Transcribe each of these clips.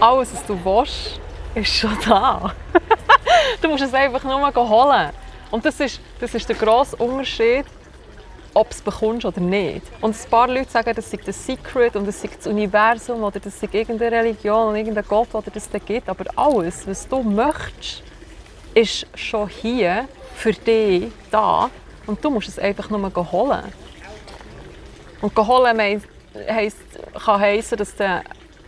alles, was du willst, ist schon da. du musst es einfach nur mal holen. Und das ist, das ist der grosse Unterschied, ob du es bekommst oder nicht. Und ein paar Leute sagen, das sei das Secret und das sei das Universum oder das sei irgendeine Religion und irgendein Gott, der das da gibt. Aber alles, was du möchtest, ist schon hier für dich da. Und du musst es einfach nur holen. Und holen heisst, kann heissen, dass du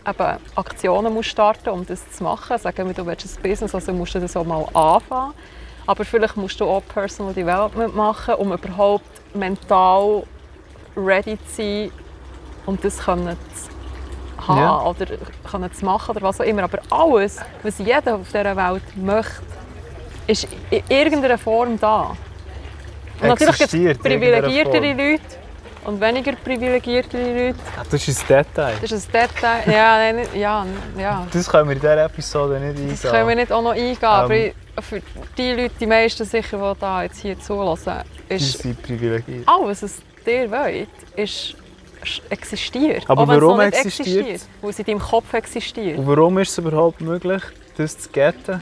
eben Aktionen musst starten um das zu machen. Sagen wir, du willst ein Business, also musst du das auch mal anfangen. Aber vielleicht musst du auch Personal Development machen, um überhaupt mental ready zu sein und das können zu haben ja. oder können zu machen oder was auch immer. Aber alles, was jeder auf dieser Welt möchte, ist in irgendeiner Form da. Und natürlich gibt es privilegiertere Leute und weniger privilegierte Leute. Ja, das ist ein Detail. Das ist ein Detail. Ja, nein, ja, ja. Das können wir in dieser Episode nicht eingehen. Das können wir nicht auch noch eingehen. Ähm, aber für die Leute, die meisten sicher, die da jetzt hier zulassen, ist die privilegiert. alles, was ihr wollt, ist, existiert. Aber warum existiert? existiert? Weil es in deinem Kopf existiert. Und warum ist es überhaupt möglich, das zu getten?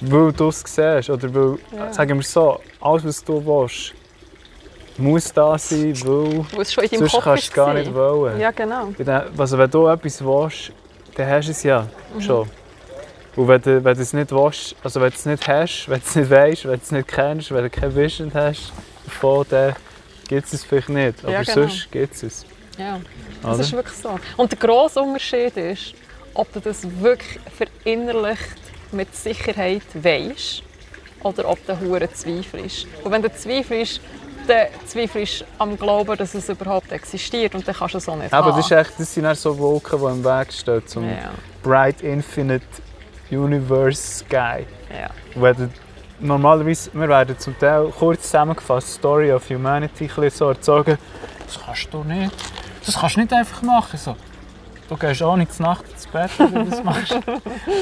Weil du es siehst. Oder weil, ja. sagen wir so, alles, was du willst, muss da sein, weil es schon in deinem sonst Kopf kannst du es gar nicht wollen. Ja, genau. Also wenn du etwas willst, dann hast du es ja mhm. schon. Und wenn du, wenn du es nicht willst, also wenn du es nicht hast, wenn du es nicht weißt, wenn du es nicht kennst, wenn du kein Vision hast davon, dann gibt es es vielleicht nicht. Aber ja, genau. sonst gibt es es. Ja, das Oder? ist wirklich so. Und der grosse Unterschied ist, ob du das wirklich verinnerlicht mit Sicherheit weißt oder ob du hure zweifelst. Und wenn du zweifelst, dann zweifelst am Glauben, dass es überhaupt existiert und dann kannst du es auch nicht Aber haben. das, ist echt, das sind so Wolken, die im Weg stehen zum ja. Bright Infinite Universe Sky. Ja. Wenn normalerweise, wir werden zum Teil kurz zusammengefasst Story of Humanity ein so erzogen, das kannst du nicht, das kannst du nicht einfach machen. So. Du gehst auch nicht Nacht ins Bett, wenn du das machst.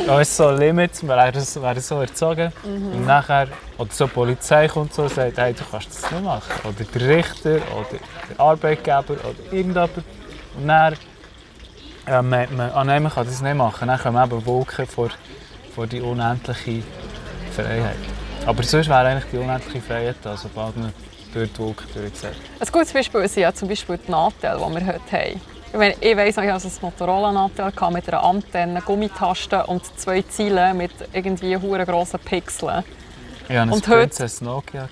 da ist so Limits, wir werden, so erzogen. Mhm. Und nachher, oder so die Polizei kommt so und sagt, hey, du kannst das nicht machen. Oder der Richter, oder der Arbeitgeber, oder irgendjemand. Und dann, ja, man, man, ah nein, man kann das nicht machen. Dann kommen eben Wolken vor, vor die unendliche Freiheit. Aber sonst wäre eigentlich die unendliche Freiheit da, sobald man durch die Wolken durchsieht. Ein gutes Beispiel sind ja zum Beispiel die Nachteile, die wir heute haben. Ich, weiss noch, ich hatte ein Motorola-Nachteil mit einer Antenne, Gummitasten und zwei Zielen mit irgendwie grossen Pixeln. Ich hatte ein Princess Nokia.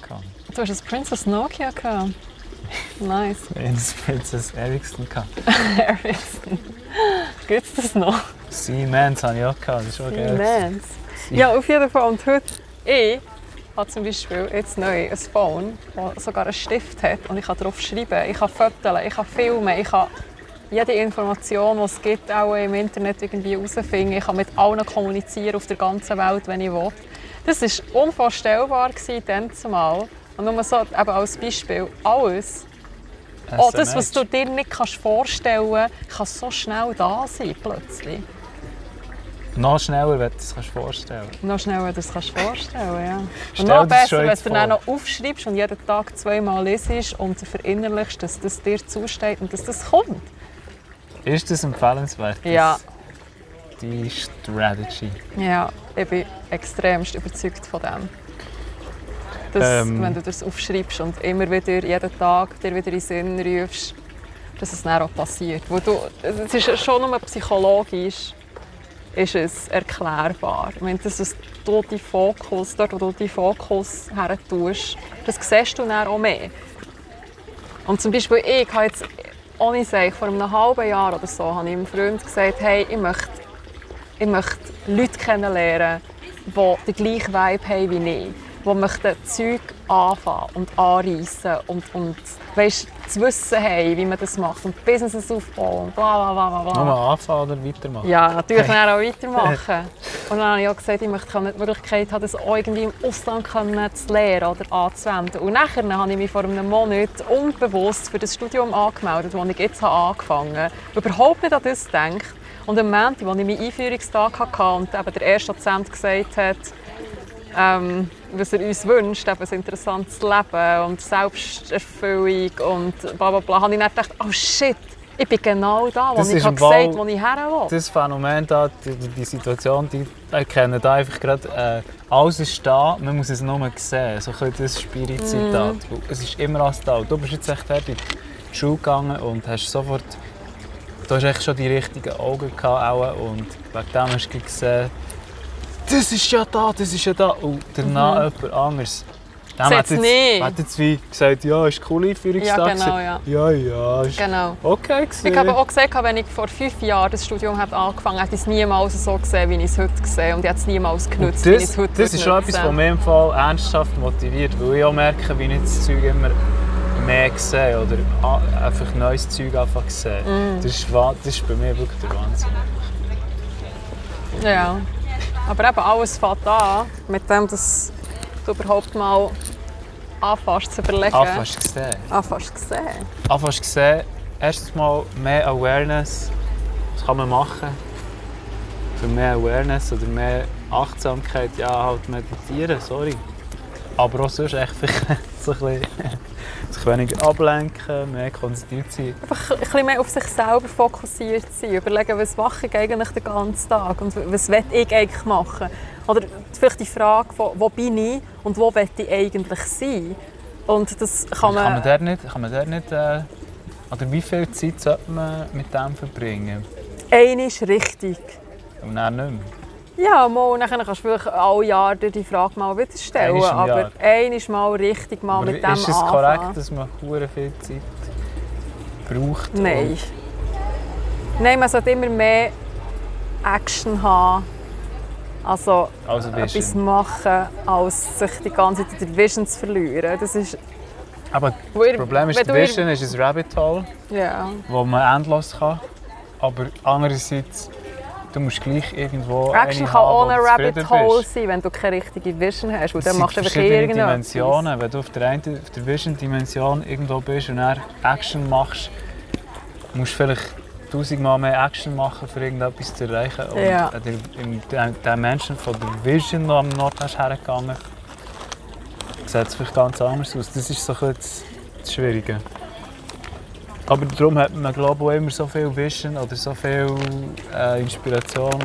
Du hast ein Princess Nokia gehabt? Nice. Ich hatte ein Princess Ericsson. Ericsson. Gibt es das noch? Siemens hatte ich auch. Das ist schon geil. Siemens? Ja, auf jeden Fall. Und heute, ich habe zum Beispiel jetzt neu ein Phone, das sogar einen Stift hat und ich kann darauf schreiben, ich kann fotografieren, ich kann filmen, ich kann jede Information, die es gibt, auch im Internet irgendwie herausfinden. Ich kann mit allen kommunizieren auf der ganzen Welt, wenn ich will. Das war unvorstellbar dann zumal. Und nur so eben als Beispiel, alles, auch das, was du dir nicht kannst vorstellen kannst, kann so schnell da sein plötzlich. Noch schneller, wenn du es vorstellen Noch schneller, wenn du es vorstellen ja. Und noch besser, wenn du es dann noch aufschreibst und jeden Tag zweimal lesest und verinnerlichst, dass das dir zusteht und dass das kommt. Ist das empfehlenswert? Ja. Die Strategy. Ja, ich bin extremst überzeugt von dem. Dass, ähm. Wenn du das aufschreibst und immer wieder, jeden Tag dir wieder in den Sinn rufst, dass es dann auch passiert. Wo du, es ist schon nur psychologisch ist es erklärbar. Ich meine, dass es du die Fokus, dort wo du die Fokus her tust, das siehst du dann auch mehr. Und zum Beispiel ich habe jetzt ohne sagen, vor einem halben Jahr oder so habe ich einem Freund gesagt, hey, ich möchte, ich möchte Leute kennenlernen, die den gleichen Vibe haben wie ich die möchten Zeug anfangen und anreissen und, und weißt, zu wissen haben, wie man das macht und Businesses aufbauen und bla bla bla bla. Nur anfangen oder weitermachen? Ja, natürlich dann auch weitermachen. und dann habe ich auch gesagt, ich möchte die Möglichkeit haben, das auch irgendwie im Ausland zu lernen oder anzuwenden. Und nachher habe ich mich vor einem Monat unbewusst für das Studium angemeldet, das ich jetzt angefangen habe. Überhaupt nicht an das gedacht. Und am Montag, als ich meinen Einführungstag hatte und eben der erste Dozent gesagt hat, ähm, was er uns wünscht, eben ein interessantes Leben und Selbsterfüllung und bla bla bla, habe ich dann gedacht, oh shit, Ich bin genau da, wo Das ich ist habe gesagt wo ich her will. Das Phänomen da, die, die Situation, die erkennen da einfach gerade, äh, alles ist da, man muss es nur sehen. So ein das Spirit-Zitat. Mhm. Es ist immer alles da. Du bist jetzt echt fertig in die Schule gegangen und hast sofort, du hast echt schon die richtigen Augen gehabt auch, und wegen dem hast du gesehen, das ist ja da, das ist ja da. Und danach jemand anderes. Dem hat jetzt, nicht. hat jetzt wie gesagt, ja, ist cooler Einführungstag. Ja, genau, ja. Ja, ja, ist Genau. okay gewesen. Ich habe auch gesagt, wenn ich vor fünf Jahren das Studium habe angefangen hätte ich es niemals so gesehen, wie ich es heute sehe. Und ich habe es niemals genutzt, wie ich Das, es heute das ist schon etwas, was mich im Fall ernsthaft motiviert, weil ich auch merke, wie ich das Zeug immer mehr sehe oder einfach neues Zeug einfach sehe. Mm. Das, ist, das ist bei mir wirklich der Wahnsinn. Ja. Aber eben alles fängt an, mit dem, dass du überhaupt mal anfängst zu überlegen. Anfängst gesehen. Anfängst zu sehen. Anfängst gesehen, erstens mal mehr Awareness, was kann man machen? Für mehr Awareness oder mehr Achtsamkeit, ja halt meditieren, sorry. Aber auch sonst echt so ein bisschen sich weniger ablenken, mehr konzentriert sein. Einfach ein bisschen mehr auf sich selber fokussiert sein. Überlegen, was mache ich eigentlich den ganzen Tag und was will ich eigentlich machen. Oder vielleicht die Frage, von, wo bin ich und wo will ich eigentlich sein. Und das kann man... Kann man dort nicht, kann man dort nicht äh, oder wie viel Zeit sollte man mit dem verbringen? Eine ist richtig. Und dann nicht mehr. Ja, mal, dann kannst du vielleicht alle Jahre die Frage mal wieder stellen. Einmal Aber Jahr. einmal mal richtig mal Aber mit dem ist es anfangen. korrekt, dass man viel Zeit braucht? Nein. Nein, man sollte immer mehr Action haben. Also Also etwas machen, als sich die ganze Zeit in Vision zu verlieren. Das ist... Aber das Problem ist, die Vision ist ein Rabbit Hole, Ja. wo man endlos kann. Aber andererseits, du musst gleich irgendwo Action kann du Rabbit Hole bist. sein, wenn du keine richtige Vision hast. Weil dann machst du einfach irgendetwas. Dimensionen. Wenn du auf der einen auf der Vision-Dimension irgendwo bist und dann Action machst, musst du vielleicht tausendmal mehr Action machen, für irgendetwas zu erreichen. Und Ja. der, der Menschen von der Vision, die am Nord hast hergegangen, sieht es vielleicht ganz anders aus. Das ist so ein bisschen das Schwierige. Aber darum hat man glaube ich auch immer so viel Vision oder so viel äh, Inspiration,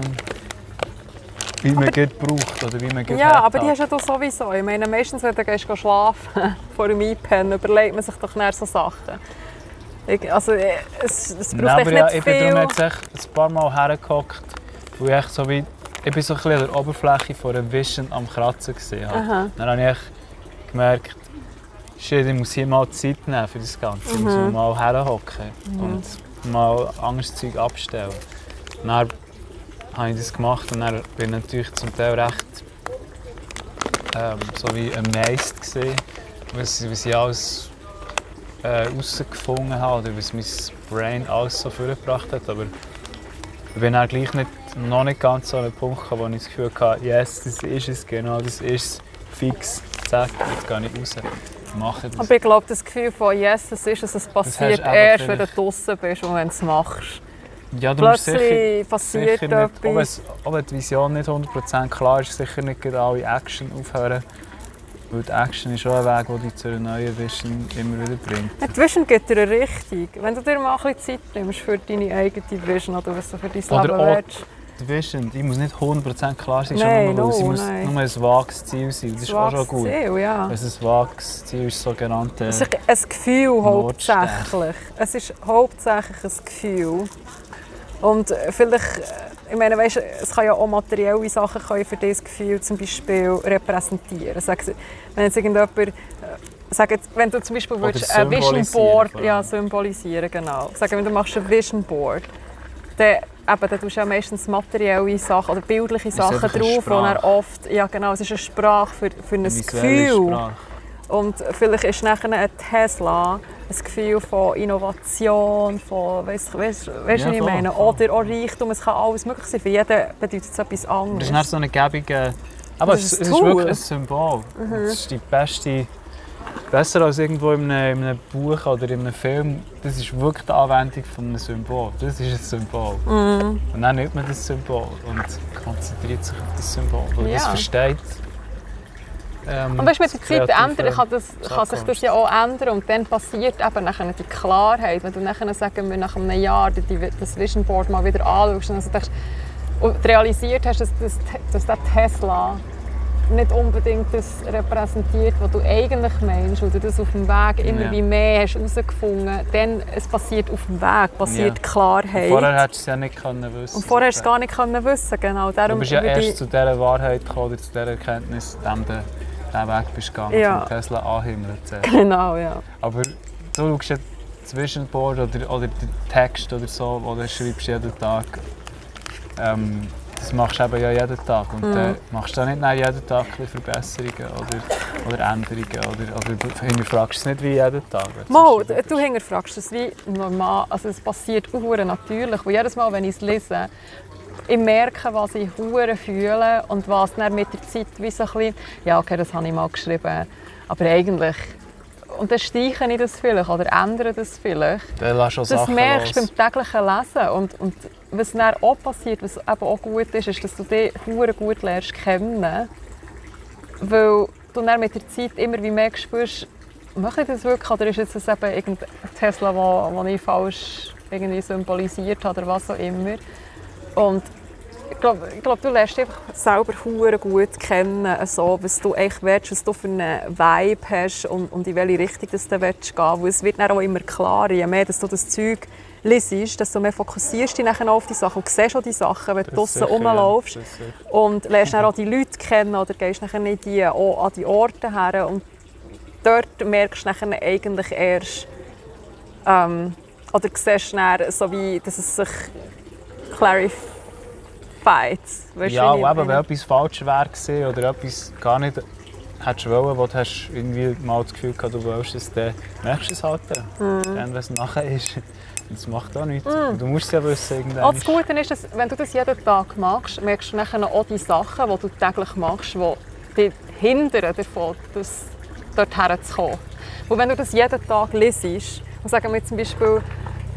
wie man geht braucht oder wie man geht Ja, aber die hat. hast ja du sowieso. Ich meine, meistens, wenn du gehst schlafen vor dem Einpennen, überlegt man sich doch näher so Sachen. Ich, also, äh, es, es braucht Nein, echt ja, nicht ich bin viel. darum jetzt echt ein paar Mal hergehockt, wo ich so wie, ich bin so ein bisschen an der Oberfläche von einer Vision am Kratzen gesehen. Aha. Dann habe ich gemerkt, ich muss hier mal Zeit nehmen für das Ganze. Ich muss Mhm. mal herhocken und mal anderes Zeug abstellen. Dann habe ich das gemacht und dann bin ich natürlich zum Teil recht ähm, so wie amazed gesehen, was, was ich alles äh, herausgefunden habe oder was mein Brain alles so vorgebracht hat. Aber ich bin dann gleich nicht, noch nicht ganz so an den Punkt gekommen, wo ich das Gefühl hatte, yes, das ist es, genau das ist es, fix, zack, jetzt gehe ich raus, ich mache das. Aber ich glaube, das Gefühl von «Yes, es ist es», es passiert erst, wenn du draußen bist und wenn du es machst. Ja, du musst Plötzlich sicher, passiert sicher nicht, etwas. es- auch wenn die Vision nicht 100% klar ist, sicher nicht alle Action aufhören. Weil die Action ist auch ein Weg, der dich zu einer neuen Vision immer wieder bringt. Die Vision gibt dir eine Richtung. Wenn du dir mal ein bisschen Zeit nimmst für deine eigene Vision oder was du für dein Leben willst. Vision, die muss nicht 100% klar sein, Nein, no, muss nein. nur ein vages Ziel sein. Das ist auch schon gut. Ziel, ja. Wenn es ein vages Ziel ist, sogenannte... Es ist ein Gefühl hauptsächlich. Es ist hauptsächlich ein Gefühl. Und vielleicht, äh, ich meine, weißt, es kann ja auch materielle Sachen können für dieses Gefühl zum Beispiel repräsentieren. Sag, wenn jetzt irgendjemand, äh, sag jetzt, wenn du zum Beispiel würdest, ein Vision Board ja, symbolisieren, genau. Sag, wenn du machst ein Vision Board, dann, eben, dann tust du ja meistens materielle Sachen oder bildliche Sachen drauf, wo Sprache. oft, ja genau, es ist eine Sprache für, für ein Gefühl. Sprache. Und vielleicht ist nachher ein Tesla ein Gefühl von Innovation, von, weißt du, weißt, weißt, Ja, was ich voll, meine? voll. Oder auch Reichtum, es kann alles möglich sein. Für jeden bedeutet es etwas Das anderes. ist dann so eine gebige... Aber Das es, ist es ist wirklich ein Symbol. Das ist die beste... Besser als irgendwo in einem, in einem Buch oder in einem Film. Das ist wirklich die Anwendung von einem Symbol. Das ist ein Symbol. Mhm. Und dann nimmt man das Symbol und konzentriert sich auf das Symbol. Weil das Ja. versteht ähm, Und weißt du, mit der Zeit ändern, kann, das, kann sich das ja auch ändern und dann passiert eben nachher die Klarheit, wenn du nachher, sagen wir, nach einem Jahr die, das Vision Board mal wieder anschaust und also denkst, und realisiert hast, dass, dass, dass der Tesla nicht unbedingt das repräsentiert, was du eigentlich meinst, oder das auf dem Weg immer Ja. wie mehr hast herausgefunden, dann es passiert auf dem Weg, passiert Ja. Klarheit. Vorher hättest du es ja nicht können wissen und vorher hast du es gar nicht können wissen, genau. Du Darum bist ja erst ich- zu dieser Wahrheit gekommen, oder zu dieser Erkenntnis, dem du diesen Weg bist gegangen, Ja. vom Tesla anhimmelt. Genau, ja. Aber du schaust ja Zwischenboard oder, oder den Text oder so, den du schreibst jeden Tag. Ähm, das machst du eben ja jeden Tag. Und Mhm. dann machst du da nicht jeden Tag Verbesserungen oder, oder Änderungen oder, oder hinterfragst es nicht wie jeden Tag. Mal, du hinterfragst es wie normal. Also es passiert auch natürlich. Und jedes Mal, wenn ich es lese, ich merke, was ich hure fühle und was dann mit der Zeit wie so ein bisschen, ja okay, das habe ich mal geschrieben, aber eigentlich und dann streiche ich das vielleicht oder ändere das vielleicht. Dann lass Das Sachen merkst du beim täglichen Lesen. Und, und was dann auch passiert, was eben auch gut ist, ist, dass du dich hure gut lernst kennen. Weil du dann mit der Zeit immer wie mehr spürst, mache ich das wirklich oder ist das eben irgendein Tesla, wo ich falsch irgendwie symbolisiert habe oder was auch immer. Und ich glaube, ich glaub, du lernst dich einfach selber hure gut kennen, also, was du echt willst, was du für einen Vibe hast und, und in welche Richtung du willst gehen. Weil es wird dann auch immer klarer, je mehr dass du das Zeug liest, desto mehr fokussierst du dich nachher auf die Sachen und siehst auch die Sachen, wenn du draußen ja. sicher. und lernst dann auch die Leute kennen oder gehst nachher nicht die, auch an die Orte her und dort merkst du nachher eigentlich erst ähm, oder siehst dann so wie, dass es sich clarified. Weißt Ja, und eben, wenn etwas falsch wäre oder etwas gar nicht hättest wollen, wo du hast irgendwie mal das Gefühl gehabt, du willst es, dann merkst du es halt dann. Mhm. Dann, wenn es nachher ist. Das macht auch nichts. Und Du musst es ja wissen, irgendwann. Das Gute ist, dass, wenn du das jeden Tag machst, merkst du nachher auch die Sachen, die du täglich machst, die dich hindern davon, das dort herzukommen. Und wenn du das jeden Tag liest, und sagen wir zum Beispiel,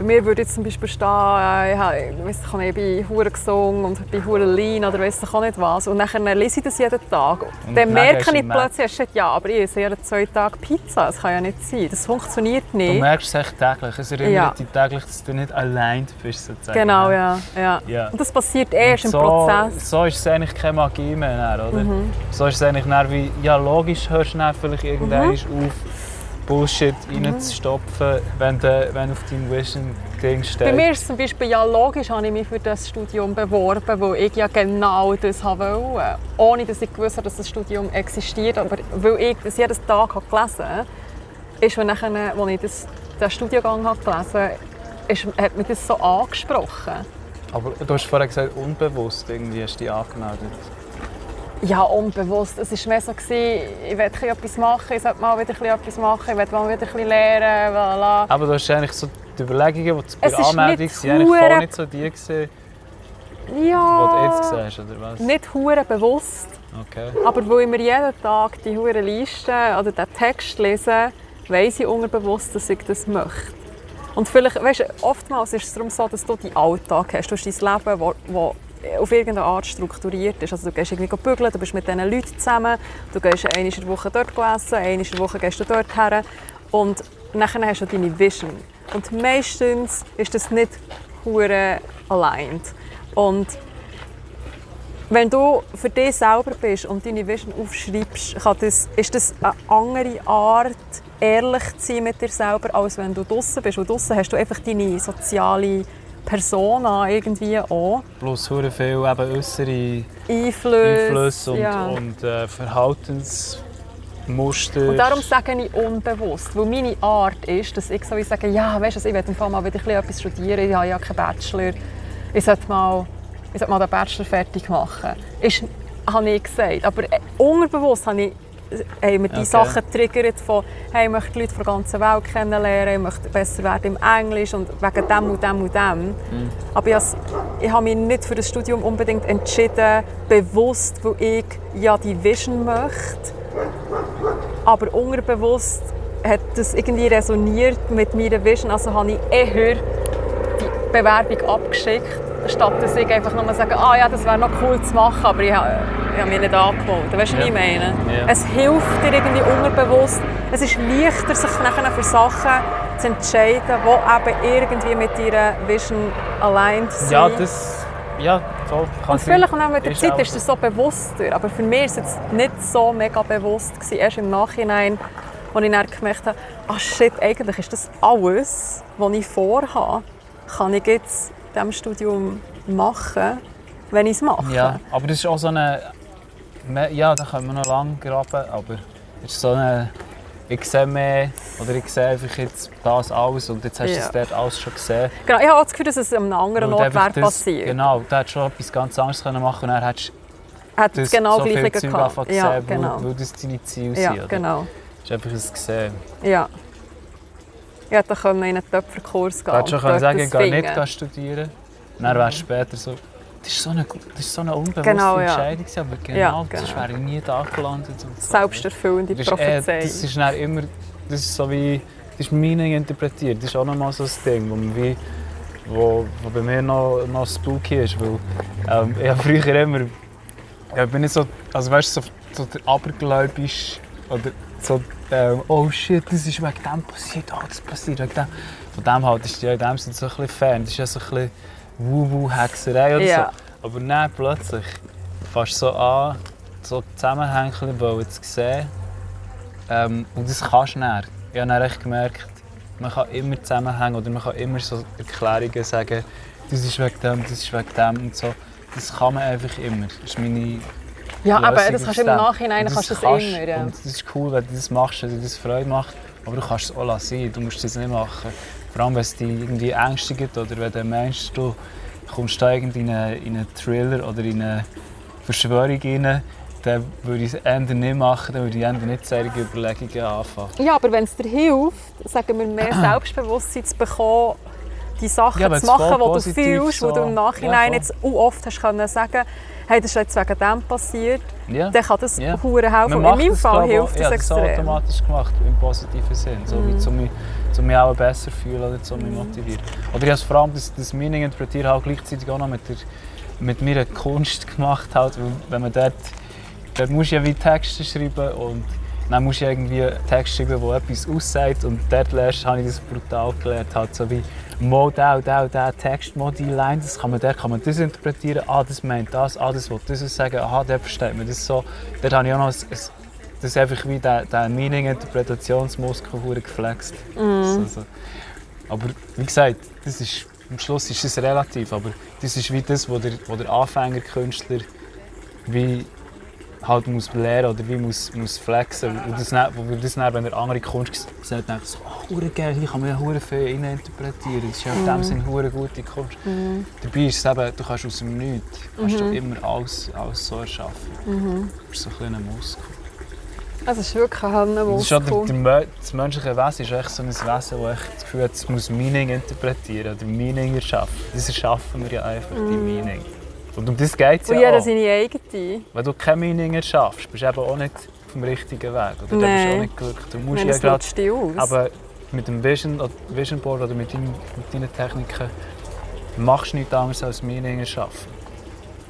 bei mir würde jetzt zum Beispiel stehen, äh, ich, habe- ich, weiss nicht, ich bin hure gesungen und bin hure lean oder weiss ich auch nicht was. Und dann lese ich das jeden Tag. Und dann merke du ich plötzlich, shit, ja, aber ich esse jeden zwei Tage Pizza. Das kann ja nicht sein. Das funktioniert Du nicht. merkst es echt täglich. Es erinnert Ja. dich täglich, dass du nicht allein bist. Sozusagen. Genau, ja. ja. Ja. Und das passiert erst Und im Prozess. Mhm. So ist es eigentlich keine Magie mehr, oder? So ist es eigentlich wie, ja logisch hörst du vielleicht irgendwann Mhm. auf, Bullshit reinzustopfen, wenn du, wenn auf deinem Vision-Ding steht. Bei mir ist es zum Beispiel ja logisch, habe ich mich für das Studium beworben, weil ich ja genau das haben wollte. Ohne dass ich gewusst habe, dass das Studium existiert. Aber weil ich das jeden Tag habe gelesen habe, ist, wenn nachher, als ich das, den Studiengang habe gelesen habe, ist, hat mich das so angesprochen. Aber du hast vorher gesagt, unbewusst irgendwie hast du dich angemeldet. Ja, unbewusst. Es war mehr so, gewesen, ich will etwas machen, ich sollte mal wieder etwas machen, ich will mal wieder etwas lernen, voilà. Aber du hast eigentlich so die Überlegungen, die bei der Anmeldung sind, eigentlich voll nicht so die gewesen, die du jetzt Ja, siehst, oder was? nicht hure bewusst. Okay. Aber weil ich mir jeden Tag die hure Liste oder den Text lese, weiss ich unterbewusst, dass ich das möchte. Und vielleicht, weißt oftmals ist es darum so, dass du deinen Alltag hast. Du hast dein Leben, wo, wo auf irgendeine Art strukturiert ist. Also du gehst irgendwie bügeln, du bist mit diesen Leuten zusammen, du gehst der Woche dort essen, der Woche gehst du dort her und nachher hast du deine Vision. Und meistens ist das nicht hure aligned. Und wenn du für dich selber bist und deine Vision aufschreibst, das, ist das eine andere Art, ehrlich zu sein mit dir selber, als wenn du draußen bist. Und draußen hast du einfach deine soziale Persona irgendwie auch. Plus hure viel eben äußere Einflüsse. Einflüsse und, ja. und äh, Verhaltensmuster. Und darum sage ich unbewusst, weil meine Art ist, dass ich so wie sage, ja, weißt du, ich Fall mal wieder etwas studieren, ich habe ja keinen Bachelor, ich sollte mal, ich sollte mal den Bachelor fertig machen. Ist, habe ich gesagt, aber äh, unterbewusst habe ich haben mir die Okay. Sachen triggert von, hey, ich möchte die Leute von der ganzen Welt kennenlernen, ich möchte besser werden im Englisch und wegen dem und dem und dem. Aber ich, ich habe mich nicht für das Studium unbedingt entschieden, bewusst, weil ich ja die Vision möchte. Aber unterbewusst hat das irgendwie resoniert mit meiner Vision. Also habe ich eher die Bewerbung abgeschickt statt dass ich einfach nur sage, ah ja, das wäre noch cool zu machen, aber ich habe, ich habe mich nicht angemeldet. Weißt du, was Ja. ich meine? Ja. Es hilft dir irgendwie unterbewusst. Es ist leichter, sich nachher für Sachen zu entscheiden, die eben irgendwie mit deiner Vision aligned sind. Ja, das... Ja, voll. Kann Und sein. vielleicht auch mit der Ist Zeit ist es so bewusster. Aber für mich war es jetzt nicht so mega bewusst. Gewesen. Erst im Nachhinein, als ich dann gemerkt habe, ah shit, eigentlich ist das alles, was ich vorhabe, kann ich jetzt diesem Studium machen, wenn ich es mache. Ja, aber das ist auch so eine... Ja, da können wir noch lange graben, aber es ist so eine... Ich sehe mehr, oder ich sehe einfach jetzt das alles und jetzt hast du Ja. es dort alles schon gesehen. Genau, ich habe auch das Gefühl, dass es an einem anderen Ort wäre passiert. Genau, du hättest schon etwas ganz anderes können machen können und dann hättest Hat es genau so gleich gehabt. Ja, gesehen, genau. weil, weil das deine Ziele Ja, sind. oder? genau. Das ist einfach das gesehen. Ja. Ich hätte können in einen Töpferkurs gehen Du hättest schon sagen, ich gehe nicht studieren. Dann wärst du später so... Das ist so eine, das ist so eine unbewusste Genau, ja. Entscheidung, aber genau, Ja, das genau. wäre ich nie da gelandet. Und so. Selbsterfüllende Das ist, äh, Prophezeiung. das ist dann immer... Das ist so wie... Das ist Meaning interpretiert. Das ist auch nochmal so ein Ding, wo, man wie, wo, wo bei mir noch, noch spooky ist. Weil, ähm, ich habe früher immer... Ja, ich bin nicht so... Also weißt du, so, so der abergläubisch... Oder so... Ähm, oh shit, das ist wegen dem passiert. Oh, das passiert wegen dem. Von dem halt ist ja in dem Sinne so ein bisschen Fan. Das ist ja so ein bisschen Wu-Wu-Hexerei oder Ja. so. Aber dann plötzlich du so an, so Zusammenhänge zu sehen. Ähm, und das kannst du dann. Ich habe dann echt gemerkt, man kann immer zusammenhängen oder man kann immer so Erklärungen sagen, das ist wegen dem, das ist wegen dem und so. Das kann man einfach immer. Das ist meine ja, aber Lösung das aus kannst du im. Nachhinein Und kannst du das kannst- immer. Ja. Und das ist cool, wenn du das machst, wenn dir das Freude macht. Aber du kannst es auch lassen. Du musst es nicht machen. Vor allem, wenn es dich irgendwie ängstigt oder wenn du meinst, du kommst da irgendwie in einen, in einen Thriller oder in eine Verschwörung rein, dann würde ich es eher nicht machen, dann würde ich eher nicht solche Überlegungen anfangen. Ja, aber wenn es dir hilft, sagen wir, mehr Selbstbewusstsein zu bekommen, die Sachen Ja, zu machen, die du fühlst, wo du so- im Ja, Nachhinein voll. jetzt auch oft hast können sagen hey, das ist jetzt wegen dem passiert, Ja. dann kann das Ja. hure helfen. In meinem das, Fall ich, hilft auch- das ja, das extrem. automatisch gemacht, im positiven Sinn. So, Mhm. wie, zu mich, zu mich auch besser fühlen oder zu mich motivieren. Oder ich habe vor allem das, das Meaning interpretiert halt gleichzeitig auch noch mit, der, mit meiner Kunst gemacht. Halt, wenn man dort, dort musst du ja wie Texte schreiben und dann musst du irgendwie Text schreiben, der etwas aussagt und dort lernst, habe ich das brutal gelernt. Halt, so wie Mo, da, da, da, Text, Mo, die Line, das kann man, dort kann man das interpretieren, ah, das meint das, ah, das will das sagen, aha, dort versteht man das so. Dort habe ich auch noch ein, ein, das ist einfach wie der, der Meaning-Interpretationsmuskel geflext. So, so. Aber wie gesagt, das ist, am Schluss ist es relativ, aber das ist wie das, was der, wo der Anfängerkünstler wie halt muss lernen oder wie muss, muss flexen. Und das, dann- wo das dann, wenn er andere Kunst sieht, denkt so, oh, hure geil, hier kann man ja hure viel interpretieren. Das ist ja in dem Sinne hure gute Kunst. Dabei ist es eben, du kannst aus dem Nichts kannst du immer alles, alles so erschaffen. Das ist so ein kleiner Muskel. Es ist wirklich ein Das, der, Muskel. der, Mö- das menschliche Wesen ist echt so ein Wesen, das echt das Gefühl hat, es muss Meaning interpretieren oder Meaning erschaffen. Das erschaffen wir ja einfach, die Meaning. Und um das geht es ja jeder auch. seine eigene. Wenn du kein Meaning erschaffst, bist du eben auch nicht auf dem richtigen Weg. Oder dann bist du Nein. auch nicht glücklich. Du musst Wenn ja gerade dich aus. aber mit dem Vision, Vision Board oder mit, deinem, mit deinen Techniken machst du nichts anderes als Meaning erschaffen.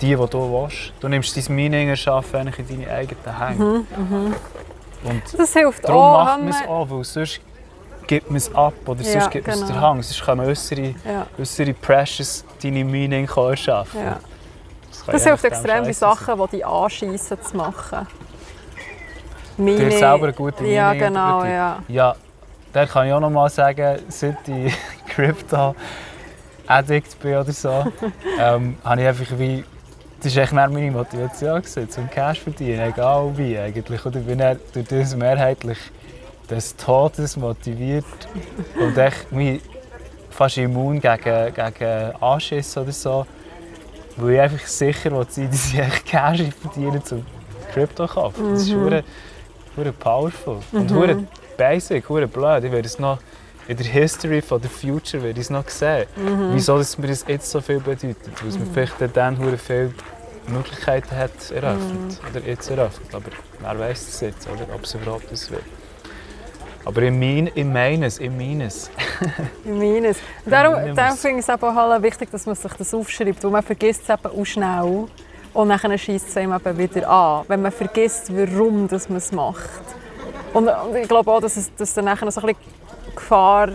Die, die du willst. Du nimmst dein erschaffen eigentlich in deine eigenen Hände. Und das hilft darum auch. macht wenn man es auch, weil sonst gibt man es ab oder Ja, sonst gibt man es genau. den Hang. Sonst können äußere, Ja, äußere Precious deine Meaning erschaffen. ja. Das je hilft extrem bei. Sachen, die dich anschiessen zu machen. Dir Meine... selber eine gute Meaning Ja, genau, ja. Ja, da kann ich auch noch mal sagen, seit ich Crypto Addict bin oder so, ähm, habe ich einfach wie das war echt meine Motivation, gewesen, zum Cash verdienen, egal wie eigentlich. Bin ich durch das mehrheitlich des Todes motiviert und echt mich fast immun gegen, gegen Anschiss oder so. Weil ich einfach sicher will sein dass ich echt Cash verdiene zum Krypto kaufen. Das ist hure hure powerful. Und hure basic, hure blöd. Ich werde es noch in der History von der Future werde ich es noch sehen. Wieso dass mir das jetzt so viel bedeutet. Weil es mir vielleicht dann hure viele Möglichkeiten hat eröffnet. Oder jetzt eröffnet. Aber wer weiß es jetzt, oder? ob es überhaupt das wird. Aber ich meine, ich meine es, ich meine es. Ich meine es. Und darum, finde ich es eben halt wichtig, dass man sich das aufschreibt, weil man vergisst es eben auch schnell und dann schießt es einem eben wieder an, wenn man vergisst, warum das man es macht. Und, und ich glaube auch, dass, es, dass dann nachher so ein bisschen Gefahr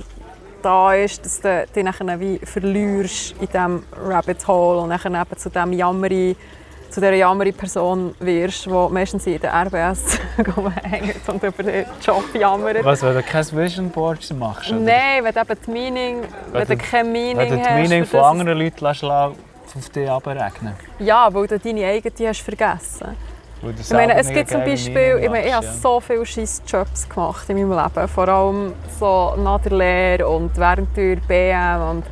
da ist, dass du dich nachher wie verlierst in diesem Rabbit Hole und nachher eben zu dem Jammeri zu dieser jammeri Person wirst, die meistens in der RBS hängt und über den Job jammert. Was, wenn du kein Vision Board machst? oder? Nein, wenn du eben die Meaning, wenn du du- kein Wenn Meaning du die hast. Meinung für von das- anderen Leuten lässt, auf dich abrechnen Ja, weil du deine eigene hast vergessen. Du Ich meine, es gibt zum Beispiel, ich, meine, ich habe so viele scheiß Jobs gemacht in meinem Leben. Vor allem so nach der Lehre und während der BM. Und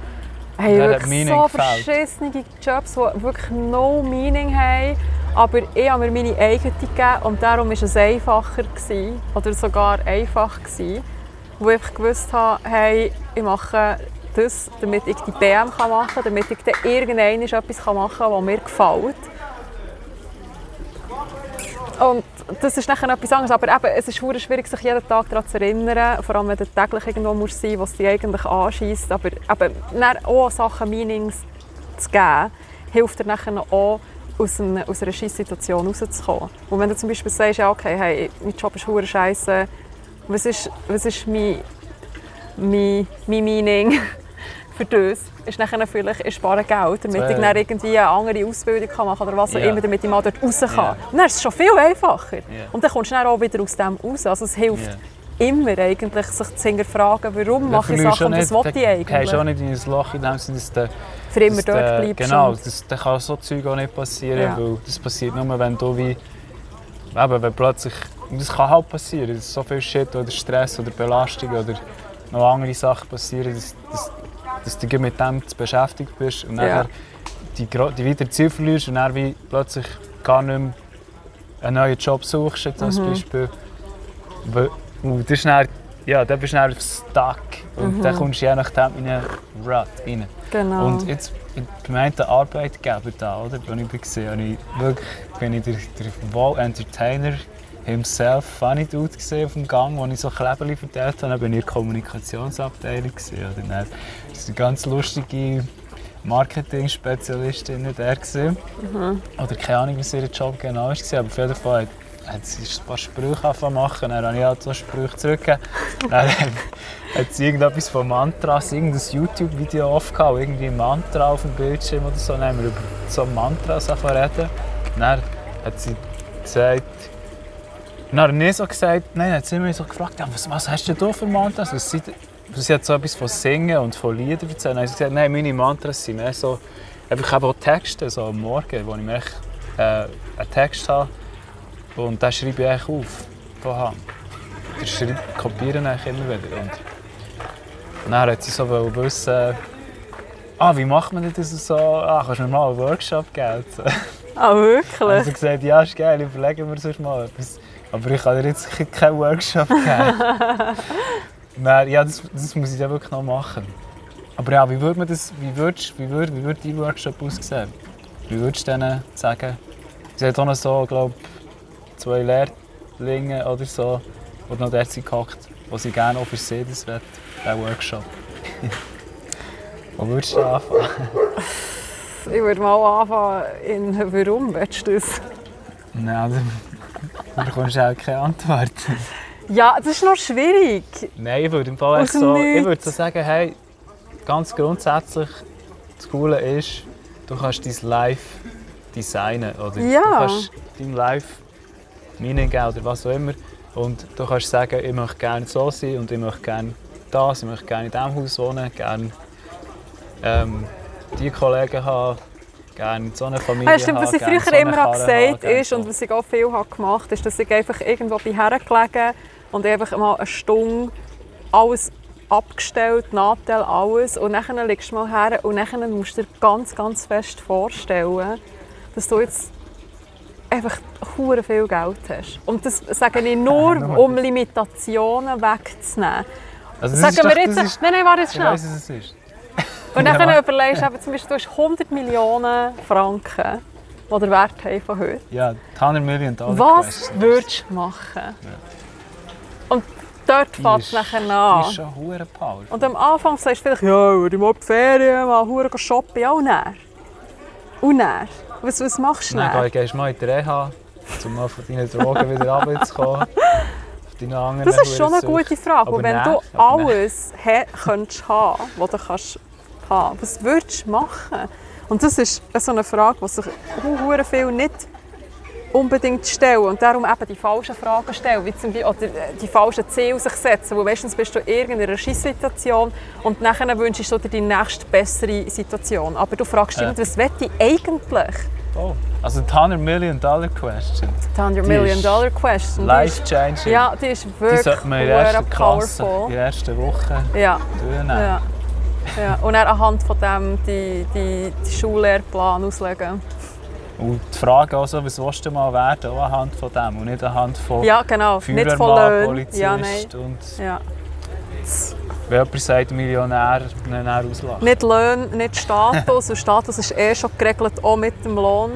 hey, Wer hat wirklich so verschissene Jobs, die wirklich no Meaning haben. Aber ich habe mir meine eigene gegeben und darum war es einfacher. Gewesen, oder sogar einfach. Gewesen, wo ich gewusst habe, hey, ich mache das, damit ich die BM kann machen kann, damit ich dann irgendwann etwas machen kann, was mir gefällt. Und das ist nachher etwas anderes. Aber eben, es ist schwierig, sich jeden Tag daran zu erinnern. Vor allem, wenn du täglich irgendwo musst sein musst, was dich eigentlich anschießt. Aber eben, auch Sachen Meanings zu geben, hilft dir nachher auch, aus einer, aus einer Scheisssituation rauszukommen. Und wenn du zum Beispiel sagst, ja, okay, hey, mein Job ist verdammt scheiße, was ist, was ist mein, mein, mein Meaning für das? Ist nachher vielleicht, ich spare Geld, damit ich dann irgendwie eine andere Ausbildung kann machen oder was auch Ja. immer, damit ich mal dort raus kann. Ja. Und dann ist es schon viel einfacher. Und dann kommst du dann auch wieder aus dem raus. Also es hilft immer eigentlich, sich zu hinterfragen, warum Dann mache ich Sachen und das nicht- will ich dann eigentlich. du auch nicht in ein Loch in dem Sinne, dass du Für immer dort bleibst. Genau, das, dann kann so Zeug auch nicht passieren, weil das passiert nur, wenn du wie... Eben, wenn plötzlich... Das kann halt passieren, dass so viel Shit oder Stress oder Belastung oder noch andere Sachen passieren, dass, dass, dass du mit dem zu beschäftigt bist und Ja. dann die, die weiter Ziel verlierst und dann wie plötzlich gar nicht mehr einen neuen Job suchst, als Mhm. Beispiel. Und das ist dann, ja, dann bist du dann stuck und dann kommst du je nachdem in einen Rut rein. Genau. Und jetzt bei einem Arbeitgeber da, oder, wo ich war, habe ich wirklich, bin ich der, der Wall Entertainer himself, funny Dude gesehen auf dem Gang, wo ich so Kleberli verteilt habe. Dann bin ich in der Kommunikationsabteilung. Gewesen, oder? Dann war eine ganz lustige Marketing-Spezialistin. Gewesen. Oder keine Ahnung, was ihr Job genau war, aber auf jeden Fall hat, hat sie ein paar Sprüche angefangen zu machen. Dann habe ich halt so Sprüche zurückgegeben. Dann hat sie irgendetwas von Mantras, irgendein YouTube-Video aufgehauen, irgendwie ein Mantra auf dem Bildschirm oder so. Dann haben wir über so Mantras reden. Dann hat sie gesagt, dann hat er nicht so gesagt, nein, hat sie mich so gefragt, ja, was, was hast du denn da für Mantras? Was sie, sie hat so etwas von Singen und von Liedern erzählt. Dann sie gesagt, nein, meine Mantras sind mehr so, einfach auch Texte, so am Morgen, wo ich mir echt, äh, einen Text habe und den schreibe ich eigentlich auf, von Hand. Den schreibe, kopiere ich eigentlich immer wieder. Und dann hat sie so wissen, ah, wie macht man das so? Ah, kannst du mir mal einen Workshop geben? ah, wirklich? hat sie gesagt, ja, ist geil, überlegen wir sonst mal etwas. Aber ich kann dir jetzt keinen Workshop geben. Nein, ja, das, das muss ich ja wirklich noch machen. Aber ja, wie würde man das, wie würdest, wie würde, wie würde dein Workshop aussehen? Wie würdest du denen sagen? Sie hat auch noch so, glaube zwei Lehrlinge oder so, die noch dort sind gehockt, die sie gerne auch für sie das wollen, diesen Workshop. Wo würdest du anfangen? Ich würde mal anfangen, in warum willst du das? Nein, dann du bekommst auch keine Antwort. Ja, das ist noch schwierig. Nein, ich würde im Fall so, ich würde so sagen, hey, ganz grundsätzlich, das Coole ist, du kannst dein Live designen. Oder Ja. Du kannst dein Live Meaning oder was auch immer. Und du kannst sagen, ich möchte gerne so sein und ich möchte gerne das, ich möchte gerne in diesem Haus wohnen, gerne ähm, die Kollegen haben, gerne so eine Familie Ja, stimmt, was ich früher so immer habe Karre gesagt gerne ist und was ich auch viel habe gemacht ist, dass ich einfach irgendwo bin hergelegen und einfach mal eine Stunde alles abgestellt, Nattel, alles und dann legst du mal her und dann musst du dir ganz, ganz fest vorstellen, dass du jetzt einfach hure viel Geld hast. Und das sage ich nur, um Limitationen wegzunehmen. Also Sagen doch- wir jetzt, ist, nein, nein, warte jetzt ich schnell. weiss, was es ist. Und Ja, dann mach. überlegst du zum Beispiel, du hast 100 Millionen Franken, die der Wert haben von heute. Ja, die 100 Million Dollar Was würdest du machen? Und dort fängt es nachher an. ist schon hure powerful. Und am Anfang sagst du vielleicht, ja, würde ich mal die Ferien, mal hure shoppen. Ja, und dann? Und dann? Was, was machst du Dann gehst du mal in die Reha, um mal von deinen Drogen wieder runterzukommen. Das ist schon eine gute Frage. Aber wenn nein, du nein. alles he- könntest haben, was du kannst haben, was würdest du machen? Und das ist so eine Frage, die sich hure viel nicht unbedingt stellen und darum eben die falschen Fragen stellen, wie zum Beispiel, oder äh, die falschen Ziele sich setzen, wo meistens bist du in irgendeiner Scheißsituation und nachher wünschst du dir die nächste bessere Situation. Aber du fragst dich immer, was will ich eigentlich? Oh. Also die 100 Million Dollar Question. Die 100 Die Million Dollar Question. die Life changing. ja, die ist die wirklich sollte man in der ersten Klasse, in powerful. der ersten Woche Ja. durchnehmen. Ja. ja. Und dann anhand von dem die, die, die Schullehrplan auslegen. Und die Frage auch so, was willst du mal werden, auch anhand von dem und nicht anhand von Ja, genau. Nicht von Löhnen. Polizist Ja, nein. und Ja. wenn jemand sagt Millionär, dann auslachen. Nicht Löhne, nicht Status. Und Status ist eh schon geregelt, auch mit dem Lohn.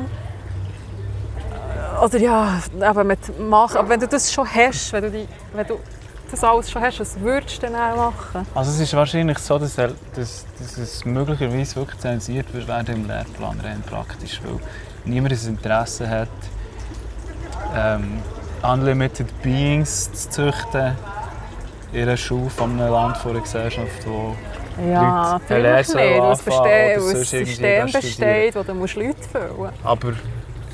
Oder ja, eben mit machen. Aber wenn du das schon hast, wenn du, die, wenn du das alles schon hast, was würdest du denn dann machen? Also es ist wahrscheinlich so, dass, er, dass, dass es möglicherweise wirklich zensiert wird werden im Lehrplan rein praktisch, weil niemand das Interesse hat, ähm, Unlimited Beings zu züchten in einer Schule von einem Land, von einer Gesellschaft, wo Ja, Leute eine Lehre sollen anfangen oder sonst System besteht, wo du musst Leute füllen. Aber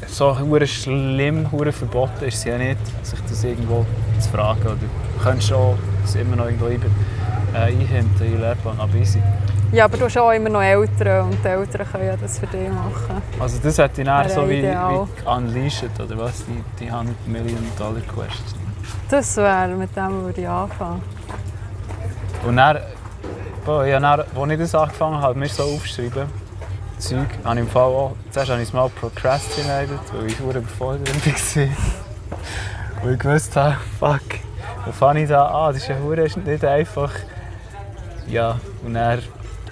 so schlimm, verboten ist es ja nicht, sich das irgendwo zu fragen. Oder du könntest schon das immer noch irgendwo ein, äh, einhinten in den Lehrplan, aber easy. Ja, aber du hast auch immer noch Eltern und die Eltern können ja das für dich machen. Also das hätte ich dann so wie, ideal. wie unleashed, oder was? Die, die 100 Million Dollar Question. Das wäre, mit dem würde ich anfangen. Und dann, boah, ja, dann, als ich das angefangen habe, mir so aufzuschreiben, Zeug, habe ich im Fall auch, zuerst habe ich es mal procrastinated, weil ich hure überfordert war. Weil ich gewusst habe, fuck, wo fange ich da an? Das ist ja nicht einfach. Ja, und dann,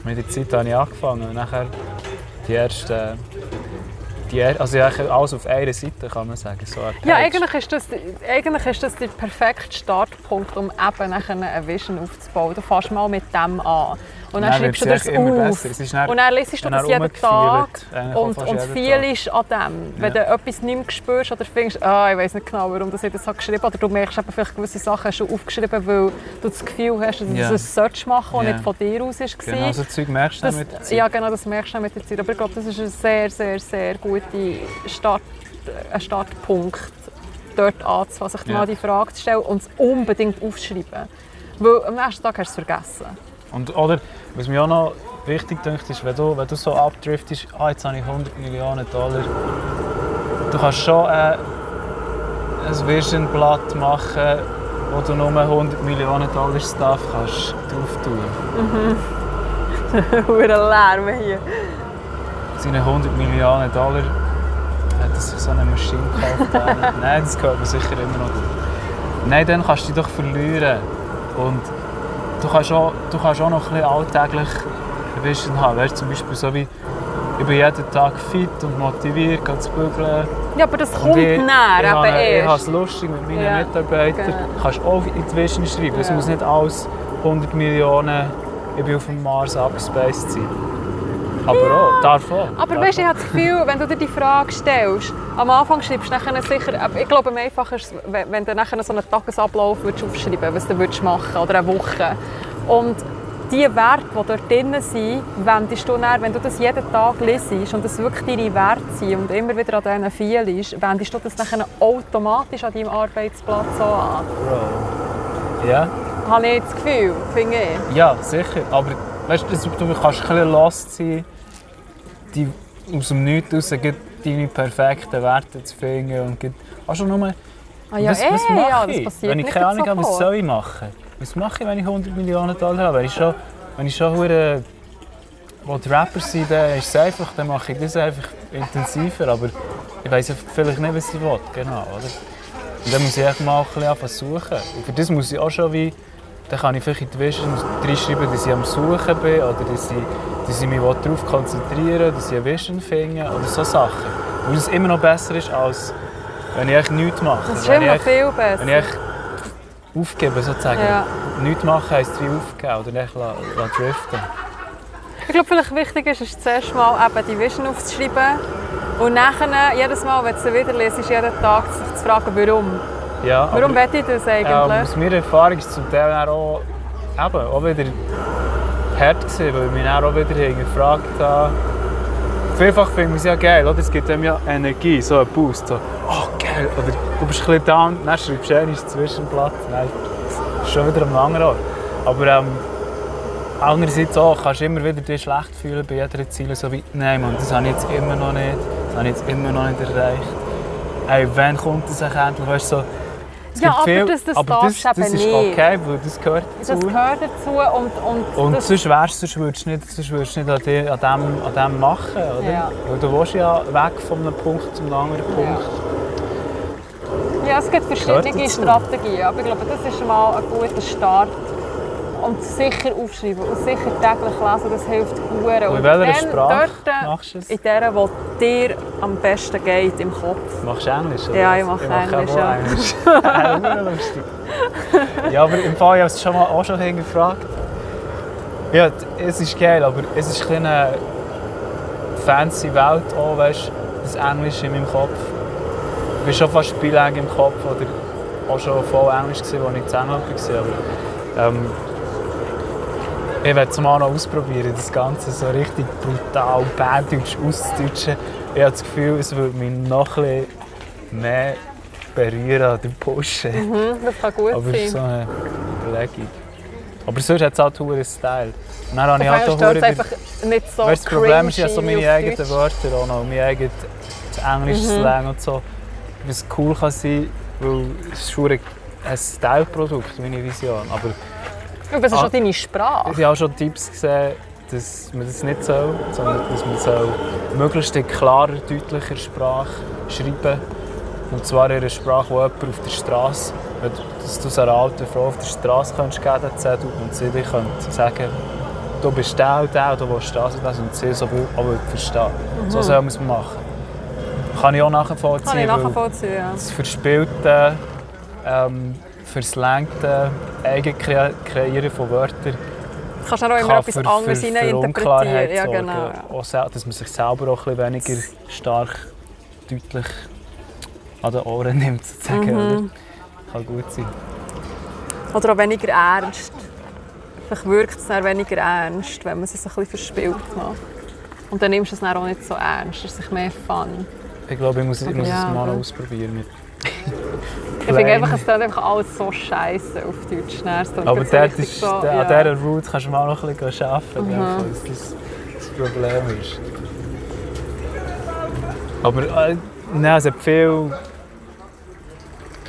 mit der Zeit habe ich angefangen und nachher die ersten, die also alles auf einer Seite kann man sagen. So Ja, eigentlich ist, das, eigentlich ist das der perfekte Startpunkt, um eben eine Vision aufzubauen. Du fährst mal mit dem an. Und dann, Dann schreibst du das immer auf. dann- Und dann liest du das jeden Tag. auch Und, und ist an dem. Wenn Ja. du etwas nicht mehr spürst oder findest, ah, ich weiß nicht genau, warum das ich das habe geschrieben Oder du merkst eben vielleicht gewisse Sachen du aufgeschrieben, weil du das Gefühl hast, dass Ja. du es solltest machen und Ja. nicht von dir aus war. Genau, so Zeug merkst du dann Das, mit der Zeit. ja, genau, das merkst du dann mit der Zeit. Aber ich glaube, das ist ein sehr, sehr, sehr guter Start, ein Startpunkt, dort anzufangen, sich Ja. mal die Frage zu stellen und es unbedingt aufzuschreiben. Weil am nächsten Tag hast du es vergessen. Und, oder, was mir auch noch wichtig denkt, ist, wenn du, wenn du so abdriftest, ah, jetzt habe ich 100 Millionen Dollar, du kannst schon äh, ein Visionblatt machen, wo du nur 100 Millionen Dollar Stuff kannst drauf tun. Hure Lärm hier. Seine 100 Millionen Dollar hat sich so eine Maschine gekauft. Nein, das gehört mir sicher immer noch. Nein, dann kannst du dich doch verlieren. Und du kannst auch, du kannst auch noch ein bisschen alltäglich Vision haben. Weißt, du, zum Beispiel so wie, ich bin jeden Tag fit und motiviert, gehe zu bügeln. Ja, aber das kommt ich, näher, ich, habe, ich habe es erst. lustig mit meinen Ja, Mitarbeitern. genau. Du kannst auch in die Vision schreiben. Es Ja. muss nicht alles 100 Millionen, ich bin auf dem Mars abgespaced sein. Aber auch, darf auch. Aber darf weißt, ich habe das Gefühl, wenn du dir die Frage stellst, am Anfang schreibst du nachher sicher, ich glaube, am einfachsten ist es, wenn du nachher so einen Tagesablauf würdest aufschreiben was du würdest machen oder eine Woche. Und die Werte, die dort drin sind, wendest du dann, wenn du das jeden Tag liest und das wirklich deine Werte sind und immer wieder an diesen fehlst, wendest du das nachher automatisch an deinem Arbeitsplatz so an. Bro. Ja, Habe ich das Gefühl, finde ich. ja, sicher. Aber weißt, du, du kannst ein bisschen lost sein, die aus dem Nichts raus deine perfekten Werte zu finden. Und gleich- auch schon nur, Ah ja, was, eh, was mache ja, ich? wenn ich keine Ahnung habe, was soll ich machen? Was mache ich, wenn ich 100 Millionen Dollar habe? Wenn ich schon, wenn ich schon hure- wo die Rapper sind, dann ist es einfach, dann mache ich das einfach intensiver. Aber ich weiß einfach vielleicht nicht, was ich will. Genau, oder? Und dann muss ich echt mal ein bisschen suchen. Und für das muss ich auch schon wie, dann kann ich vielleicht in die Vision reinschreiben, dass ich am Suchen bin oder dass ich, dass ich mich darauf konzentrieren will, dass ich eine Vision finde oder so Sachen. Weil es immer noch besser ist, als wenn ich nichts mache. Das ist wenn immer ich echt- viel besser. wenn ich echt aufgeben sozusagen. Ja. Nichts machen heisst wie aufgeben oder nicht driften. Ich glaube, vielleicht wichtig ist, ist zuerst mal eben die Vision aufzuschreiben und nachher, jedes Mal, wenn du sie wieder liest, jeden Tag sich zu fragen, warum. Ja, Warum will ich das eigentlich? aus meiner Erfahrung ist es zum Teil dann auch, eben, auch wieder hart gewesen, weil ich mich dann auch wieder gefragt habe. Vielfach finde ich es ja geil, oder? es gibt einem ja Energie, so einen Boost. So, oh geil, oder du bist ein bisschen down, dann schreibst du nein, das ist schon wieder am anderen Ort. Aber ähm, andererseits auch, kannst du immer wieder dich schlecht fühlen bei jeder Ziel, so wie, nein Mann, das habe ich jetzt immer noch nicht, das habe ich jetzt immer noch nicht erreicht. Ey, wann kommt das auch endlich, weißt so, es Ja, aber viel, das- das aber das, darfst das eben ist okay, weil das gehört dazu. Das gehört dazu und, und, Und das, sonst wärst sonst würdest du nicht, sonst würdest du nicht an, dem, an dem machen, oder? Ja. Weil du willst ja weg von einem Punkt zum anderen Punkt. ja, es gibt verschiedene. Strategien, aber ich glaube, das ist mal ein guter Start. Und sicher aufschreiben und sicher täglich lesen, das hilft gut. Und in welcher Sprache dort, äh, machst du es? In der, die dir am besten geht im Kopf. Machst du Englisch? Oder? Ja, ich mache auch Englisch, ja. Englisch. Ja, lustig. ja, aber im Fall, ich habe es schon mal auch schon hingefragt. Ja, es ist geil, aber es ist eine fancy Welt auch, weißt du, das Englisch in meinem Kopf. Ich bin schon fast bilang im Kopf oder auch schon voll Englisch als ich in war. Aber, ähm, ich werde es mal noch ausprobieren, das Ganze so richtig brutal Bärdeutsch auszudeutschen. Ich habe das Gefühl, es würde mich noch ein bisschen mehr berühren oder pushen. Mhm, das kann gut Aber es ist so sein. eine Überlegung. Aber sonst hat es halt einen Style. Und dann habe ich halt auch verdammt- einfach nicht so Weißt, das Problem ist ja so meine eigenen Deutsch. Wörter auch noch, mein eigenes Englisch Mhm. Slang und so. Was cool kann sein, weil es ist ein Style-Produkt, meine Vision. Aber Aber das ist Ah. schon deine Sprache. ich habe auch schon Tipps gesehen, dass man das nicht soll, sondern dass man soll möglichst in klarer, deutlicher Sprache schreiben Und zwar in einer Sprache, die jemand auf der Straße, dass du es einer alten Frau auf der Straße geben kannst, und sie dir könnte sagen, du bist der und der, du willst das und das, und sie so will- auch verstehen. So soll man es machen. Kann ich auch nachvollziehen. Kann ich nachvollziehen, ja. das Verspielte, ähm, Verslangte, Eigenkreieren von Wörtern Du kannst auch immer kann etwas anderes für hineininterpretieren. Unklarheit Ja, genau. ja. Auch dass man sich selber auch ein bisschen weniger stark, deutlich an den Ohren nimmt, sozusagen. Mhm. Oder? Kann gut sein. Oder auch weniger ernst. Vielleicht wirkt es dann weniger ernst, wenn man es ein bisschen verspielt macht. Und dann nimmst du es dann auch nicht so ernst. Es ist sich mehr Fun. Ich glaube, ich muss, ich muss ja, es mal oder? ausprobieren. Ich finde einfach, es klingt einfach alles so scheiße auf Deutsch. Dann Aber dort ist, so, ja. an dieser Route kannst du mal noch ein bisschen arbeiten, mhm. dass das das Problem ist. Aber äh, nein, es hat viel...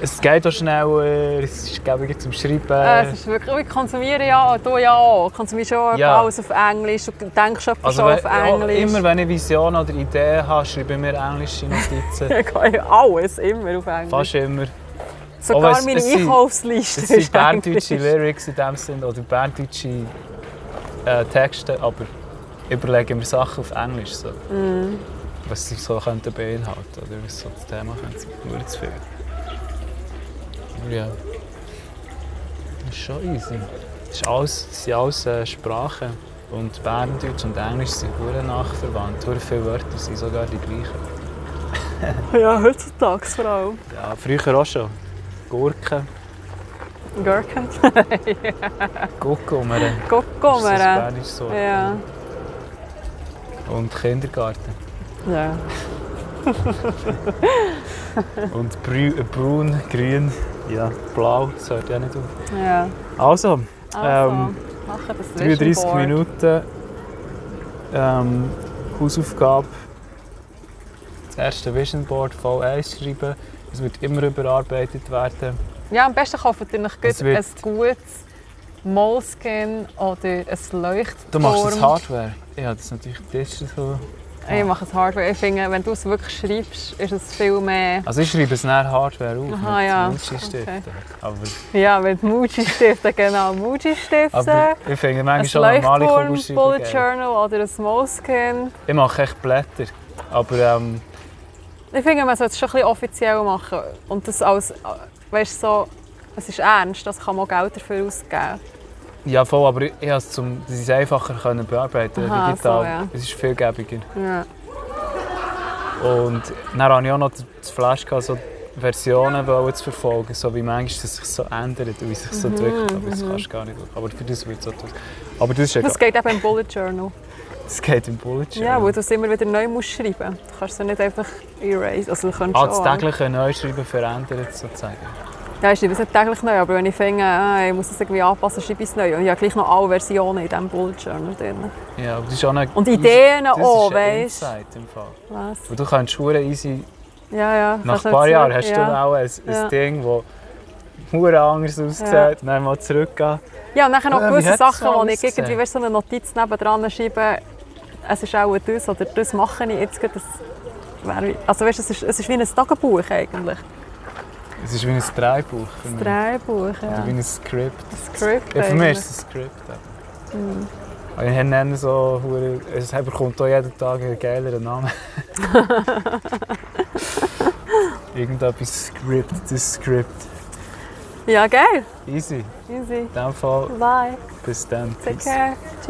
Es geht auch schneller, es ist gäbiger zum Schreiben. Äh, es ist wirklich, ich konsumiere ja, du ja auch. Ich konsumiere schon Ja. alles auf Englisch. Du denkst etwa also schon auf ja, Englisch. immer wenn ich Visionen oder Ideen habe, schreibe ich mir englische Notizen. alles immer auf Englisch. Fast immer. Sogar es- meine es sind- Einkaufsliste Es sind berndeutsche. Lyrics in dem Sinn oder berndeutsche äh, Texte, aber überlegen wir Sachen auf Englisch. So. Mhm. Was sie so könnten beinhalten oder was so das Thema könnte. Nur zu viel. Aber ja. Das ist schon easy. Das, ist alles, das sind alles äh, Sprachen. Und Berndeutsch und Englisch sind sehr nachverwandt. Sehr viele Wörter sind sogar die gleichen. Ja, heutzutage vor allem. Ja, früher auch schon. Gurken, Gurken. Guckumere. Das ist so Guckumere. Ja. Und Kindergarten. ja. Und braun, grün, ja, blau, das hört ja nicht auf. ja. Also, Also, Ähm, machen das 33 Vision Board. Minuten ähm, Hausaufgabe. Das erste Vision Board V1 schreiben. Es wird immer überarbeitet werden. Ja, am besten kauft ihr euch gut ein gutes Moleskin oder ein Leuchtturm. Du machst das Hardware. Ja, das ist natürlich digital. Ich mache es Hardware. Ich finde, wenn du es wirklich schreibst, ist es viel mehr... Also ich schreibe es nachher Hardware auf Aha, mit ja. Multistiften. Okay. Ja, mit Muji-Stiften, genau. Muji-Stiften, aber ich finde ein manchmal schon normale Kugelschreiber Bullet. Journal oder ein Moleskin. Ich mache echt Blätter. Aber ähm, Ich finde, man sollte es schon ein bisschen offiziell machen. Und das als, weißt, so Es ist ernst, das kann man auch Geld dafür ausgeben. Ja, voll, aber ich habe es, zum, ich es einfacher können bearbeiten Aha, digital. so, ja. Es ist viel gäbiger. Ja. Und dann hatte ich auch noch das Flash, gehabt, so Versionen zu verfolgen, so wie manchmal das sich so ändert und wie sich Mhm, so entwickelt. Aber das kannst du gar nicht. Aber für das wird es so tun. Aber das ist egal. Das geht eben im Bullet Journal. Das geht im Bullet Journal. Ja, wo du es immer wieder neu musst schreiben musst. Du kannst es nicht einfach erase. Also du Ah, das tägliche Neuschreiben verändert sozusagen. Ja, ich schreibe es nicht täglich neu, aber wenn ich finde, ah, ich muss es irgendwie anpassen, schreibe ich es neu. Und ich habe gleich noch alle Versionen in diesem Bullet Journal drin. Ja, aber das ist auch eine, Und Ideen das auch, weißt du? Im Fall. Was? Und du kannst hure easy, Ja, ja. nach ein du paar Jahren hast du ja. auch ein, ein Ja. Ding, das hure anders aussieht, Ja. und dann mal zurückgehen. Ja, und dann noch wie gewisse Sachen, wo ich irgendwie so eine Notiz nebendran schreibe, es ist auch das oder das mache ich jetzt. gerade, wäre also weißt, es, ist, es ist wie ein Tagebuch eigentlich. Es ist wie ein Drehbuch Ein. Drehbuch, Oder ja. wie ein Skript. Ein Script Ja, für mich ist es ein Skript. Und Ich nenne so, es bekommt auch jeden Tag einen geileren Namen. Irgendetwas Skript, das Skript. Ja, geil. Easy. Easy. In dem Fall, Bye. bis dann. Take Peace. care. Tschüss.